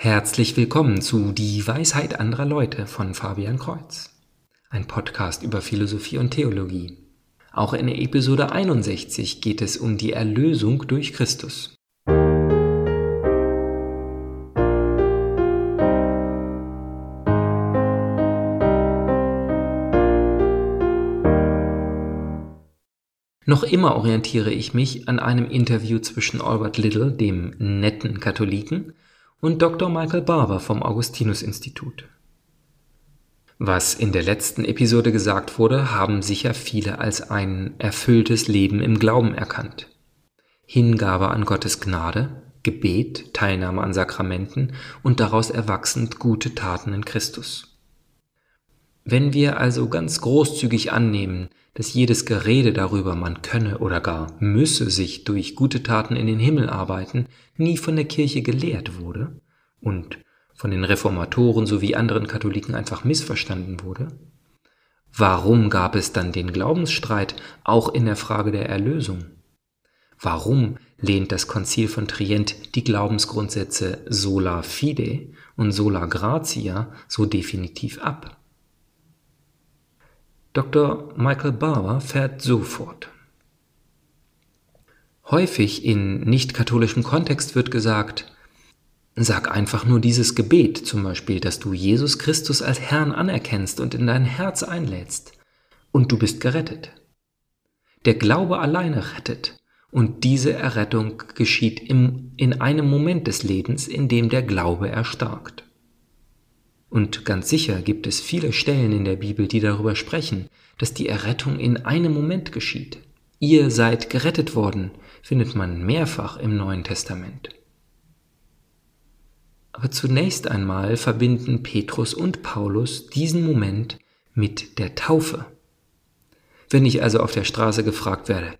Herzlich willkommen zu Die Weisheit anderer Leute von Fabian Kreuz, ein Podcast über Philosophie und Theologie. Auch in Episode 61 geht es um die Erlösung durch Christus. Noch immer orientiere ich mich an einem Interview zwischen Albert Little, dem netten Katholiken, und Dr. Michael Barber vom Augustinus-Institut. Was in der letzten Episode gesagt wurde, haben sicher viele als ein erfülltes Leben im Glauben erkannt. Hingabe an Gottes Gnade, Gebet, Teilnahme an Sakramenten und daraus erwachsend gute Taten in Christus. Wenn wir also ganz großzügig annehmen, dass jedes Gerede darüber, man könne oder gar müsse sich durch gute Taten in den Himmel arbeiten, nie von der Kirche gelehrt wurde und von den Reformatoren sowie anderen Katholiken einfach missverstanden wurde? Warum gab es dann den Glaubensstreit auch in der Frage der Erlösung? Warum lehnt das Konzil von Trient die Glaubensgrundsätze sola fide und sola gratia so definitiv ab? Dr. Michael Barber fährt so fort. Häufig in nicht-katholischem Kontext wird gesagt, sag einfach nur dieses Gebet, zum Beispiel, dass du Jesus Christus als Herrn anerkennst und in dein Herz einlädst, und du bist gerettet. Der Glaube alleine rettet, und diese Errettung geschieht im, in einem Moment des Lebens, in dem der Glaube erstarkt. Und ganz sicher gibt es viele Stellen in der Bibel, die darüber sprechen, dass die Errettung in einem Moment geschieht. Ihr seid gerettet worden, findet man mehrfach im Neuen Testament. Aber zunächst einmal verbinden Petrus und Paulus diesen Moment mit der Taufe. Wenn ich also auf der Straße gefragt werde,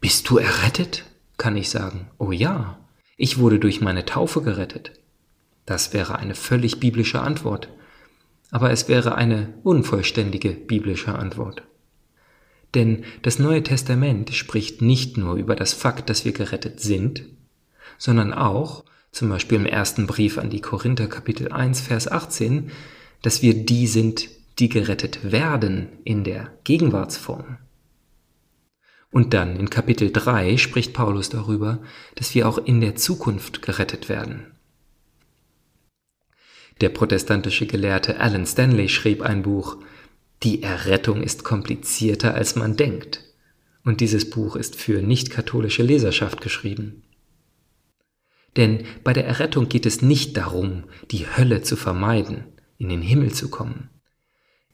bist du errettet? kann ich sagen, oh ja, ich wurde durch meine Taufe gerettet. Das wäre eine völlig biblische Antwort, aber es wäre eine unvollständige biblische Antwort. Denn das Neue Testament spricht nicht nur über das Fakt, dass wir gerettet sind, sondern auch, zum Beispiel im ersten Brief an die Korinther Kapitel 1, Vers 18, dass wir die sind, die gerettet werden in der Gegenwartsform. Und dann in Kapitel 3 spricht Paulus darüber, dass wir auch in der Zukunft gerettet werden. Der protestantische Gelehrte Alan Stanley schrieb ein Buch Die Errettung ist komplizierter als man denkt. Und dieses Buch ist für nicht-katholische Leserschaft geschrieben. Denn bei der Errettung geht es nicht darum, die Hölle zu vermeiden, in den Himmel zu kommen.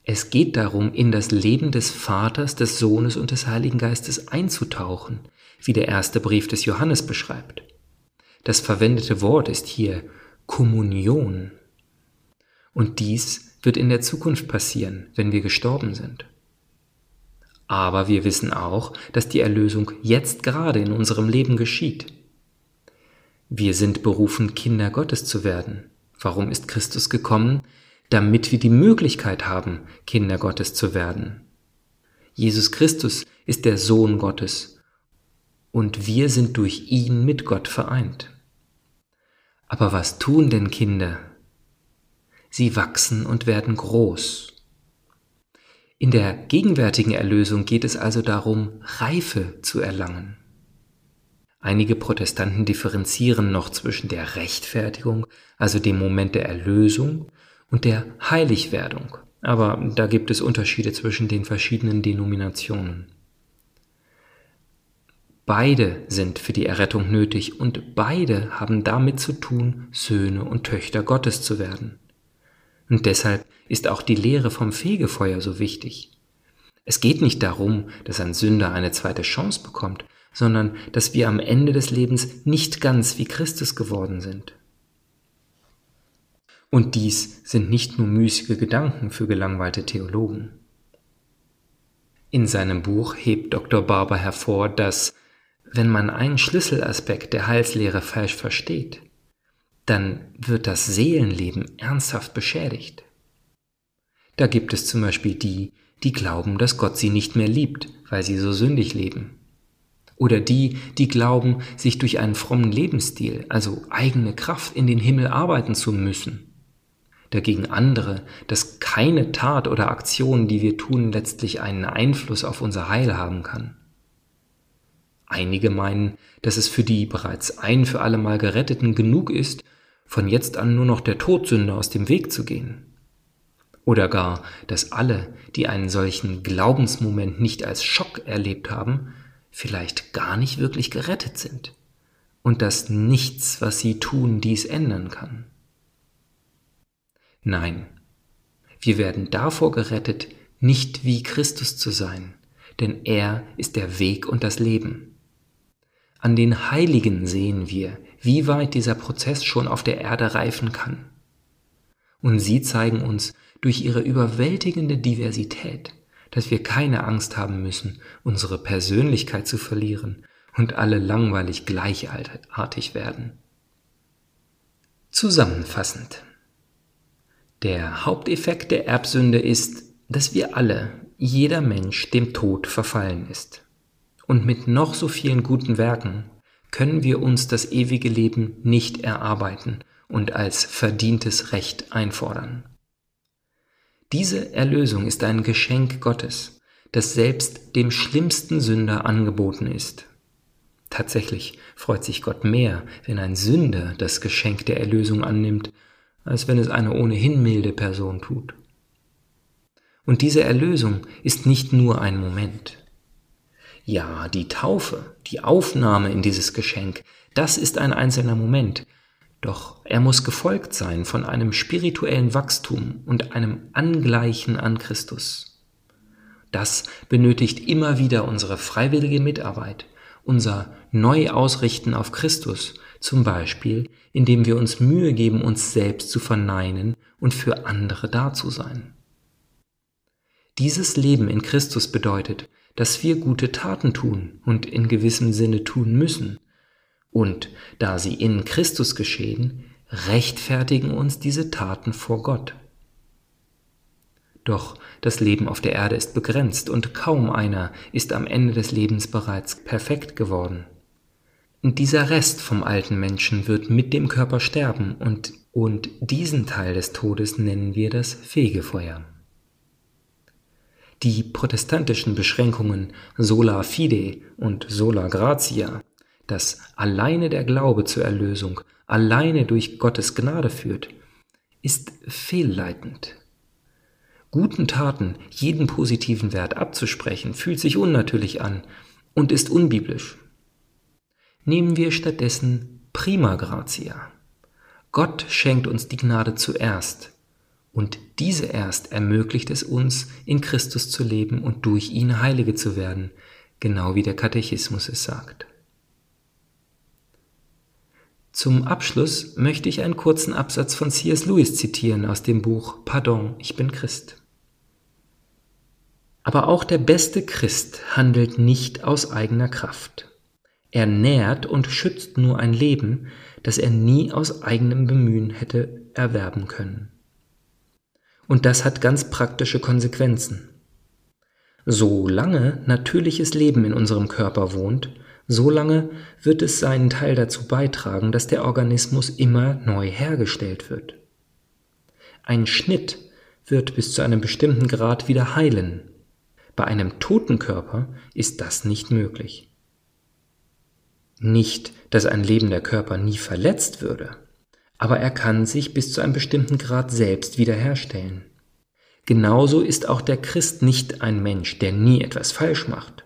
Es geht darum, in das Leben des Vaters, des Sohnes und des Heiligen Geistes einzutauchen, wie der erste Brief des Johannes beschreibt. Das verwendete Wort ist hier Kommunion. Und dies wird in der Zukunft passieren, wenn wir gestorben sind. Aber wir wissen auch, dass die Erlösung jetzt gerade in unserem Leben geschieht. Wir sind berufen, Kinder Gottes zu werden. Warum ist Christus gekommen? Damit wir die Möglichkeit haben, Kinder Gottes zu werden. Jesus Christus ist der Sohn Gottes und wir sind durch ihn mit Gott vereint. Aber was tun denn Kinder, sie wachsen und werden groß. In der gegenwärtigen Erlösung geht es also darum, Reife zu erlangen. Einige Protestanten differenzieren noch zwischen der Rechtfertigung, also dem Moment der Erlösung, und der Heiligwerdung, aber da gibt es Unterschiede zwischen den verschiedenen Denominationen. Beide sind für die Errettung nötig und beide haben damit zu tun, Söhne und Töchter Gottes zu werden. Und deshalb ist auch die Lehre vom Fegefeuer so wichtig. Es geht nicht darum, dass ein Sünder eine zweite Chance bekommt, sondern dass wir am Ende des Lebens nicht ganz wie Christus geworden sind. Und dies sind nicht nur müßige Gedanken für gelangweilte Theologen. In seinem Buch hebt Dr. Barber hervor, dass, wenn man einen Schlüsselaspekt der Heilslehre falsch versteht, dann wird das Seelenleben ernsthaft beschädigt. Da gibt es zum Beispiel die, die glauben, dass Gott sie nicht mehr liebt, weil sie so sündig leben. Oder die, die glauben, sich durch einen frommen Lebensstil, also eigene Kraft, in den Himmel arbeiten zu müssen. Dagegen andere, dass keine Tat oder Aktion, die wir tun, letztlich einen Einfluss auf unser Heil haben kann. Einige meinen, dass es für die bereits ein für alle Mal Geretteten genug ist, von jetzt an nur noch der Todsünde aus dem Weg zu gehen. Oder gar, dass alle, die einen solchen Glaubensmoment nicht als Schock erlebt haben, vielleicht gar nicht wirklich gerettet sind und dass nichts, was sie tun, dies ändern kann. Nein, wir werden davor gerettet, nicht wie Christus zu sein, denn er ist der Weg und das Leben. An den Heiligen sehen wir, wie weit dieser Prozess schon auf der Erde reifen kann. Und sie zeigen uns durch ihre überwältigende Diversität, dass wir keine Angst haben müssen, unsere Persönlichkeit zu verlieren und alle langweilig gleichartig werden. Zusammenfassend. Der Haupteffekt der Erbsünde ist, dass wir alle, jeder Mensch dem Tod verfallen ist. Und mit noch so vielen guten Werken können wir uns das ewige Leben nicht erarbeiten und als verdientes Recht einfordern. Diese Erlösung ist ein Geschenk Gottes, das selbst dem schlimmsten Sünder angeboten ist. Tatsächlich freut sich Gott mehr, wenn ein Sünder das Geschenk der Erlösung annimmt, als wenn es eine ohnehin milde Person tut. Und diese Erlösung ist nicht nur ein Moment. Ja, die Taufe, die Aufnahme in dieses Geschenk, das ist ein einzelner Moment, doch er muss gefolgt sein von einem spirituellen Wachstum und einem Angleichen an Christus. Das benötigt immer wieder unsere freiwillige Mitarbeit, unser Neuausrichten auf Christus, zum Beispiel indem wir uns Mühe geben, uns selbst zu verneinen und für andere da zu sein. Dieses Leben in Christus bedeutet, dass wir gute Taten tun und in gewissem Sinne tun müssen. Und da sie in Christus geschehen, rechtfertigen uns diese Taten vor Gott. Doch das Leben auf der Erde ist begrenzt und kaum einer ist am Ende des Lebens bereits perfekt geworden. Dieser Rest vom alten Menschen wird mit dem Körper sterben und, und diesen Teil des Todes nennen wir das Fegefeuer. Die protestantischen Beschränkungen sola fide und sola gratia, dass alleine der Glaube zur Erlösung, alleine durch Gottes Gnade führt, ist fehlleitend. Guten Taten jeden positiven Wert abzusprechen, fühlt sich unnatürlich an und ist unbiblisch. Nehmen wir stattdessen prima gratia. Gott schenkt uns die Gnade zuerst, und diese erst ermöglicht es uns, in Christus zu leben und durch ihn Heilige zu werden, genau wie der Katechismus es sagt. Zum Abschluss möchte ich einen kurzen Absatz von C.S. Lewis zitieren aus dem Buch Pardon, ich bin Christ. Aber auch der beste Christ handelt nicht aus eigener Kraft. Er nährt und schützt nur ein Leben, das er nie aus eigenem Bemühen hätte erwerben können. Und das hat ganz praktische Konsequenzen. Solange natürliches Leben in unserem Körper wohnt, solange wird es seinen Teil dazu beitragen, dass der Organismus immer neu hergestellt wird. Ein Schnitt wird bis zu einem bestimmten Grad wieder heilen. Bei einem toten Körper ist das nicht möglich. Nicht, dass ein lebender Körper nie verletzt würde, aber er kann sich bis zu einem bestimmten Grad selbst wiederherstellen. Genauso ist auch der Christ nicht ein Mensch, der nie etwas falsch macht.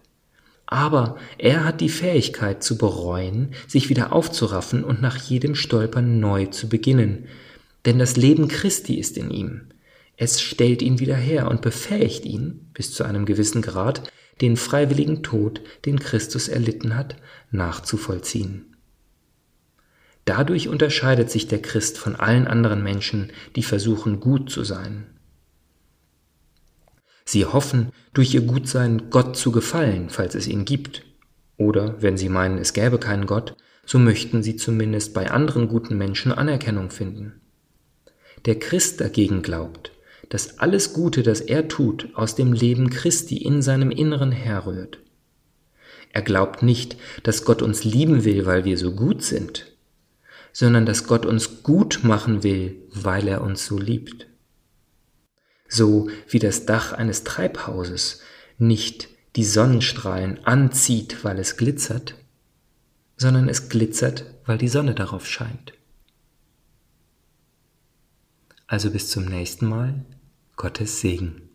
Aber er hat die Fähigkeit zu bereuen, sich wieder aufzuraffen und nach jedem Stolpern neu zu beginnen. Denn das Leben Christi ist in ihm. Es stellt ihn wieder her und befähigt ihn, bis zu einem gewissen Grad, den freiwilligen Tod, den Christus erlitten hat, nachzuvollziehen. Dadurch unterscheidet sich der Christ von allen anderen Menschen, die versuchen gut zu sein. Sie hoffen, durch ihr Gutsein Gott zu gefallen, falls es ihn gibt. Oder, wenn sie meinen, es gäbe keinen Gott, so möchten sie zumindest bei anderen guten Menschen Anerkennung finden. Der Christ dagegen glaubt, dass alles Gute, das er tut, aus dem Leben Christi in seinem Inneren herrührt. Er glaubt nicht, dass Gott uns lieben will, weil wir so gut sind, sondern dass Gott uns gut machen will, weil er uns so liebt. So wie das Dach eines Treibhauses nicht die Sonnenstrahlen anzieht, weil es glitzert, sondern es glitzert, weil die Sonne darauf scheint. Also bis zum nächsten Mal, Gottes Segen.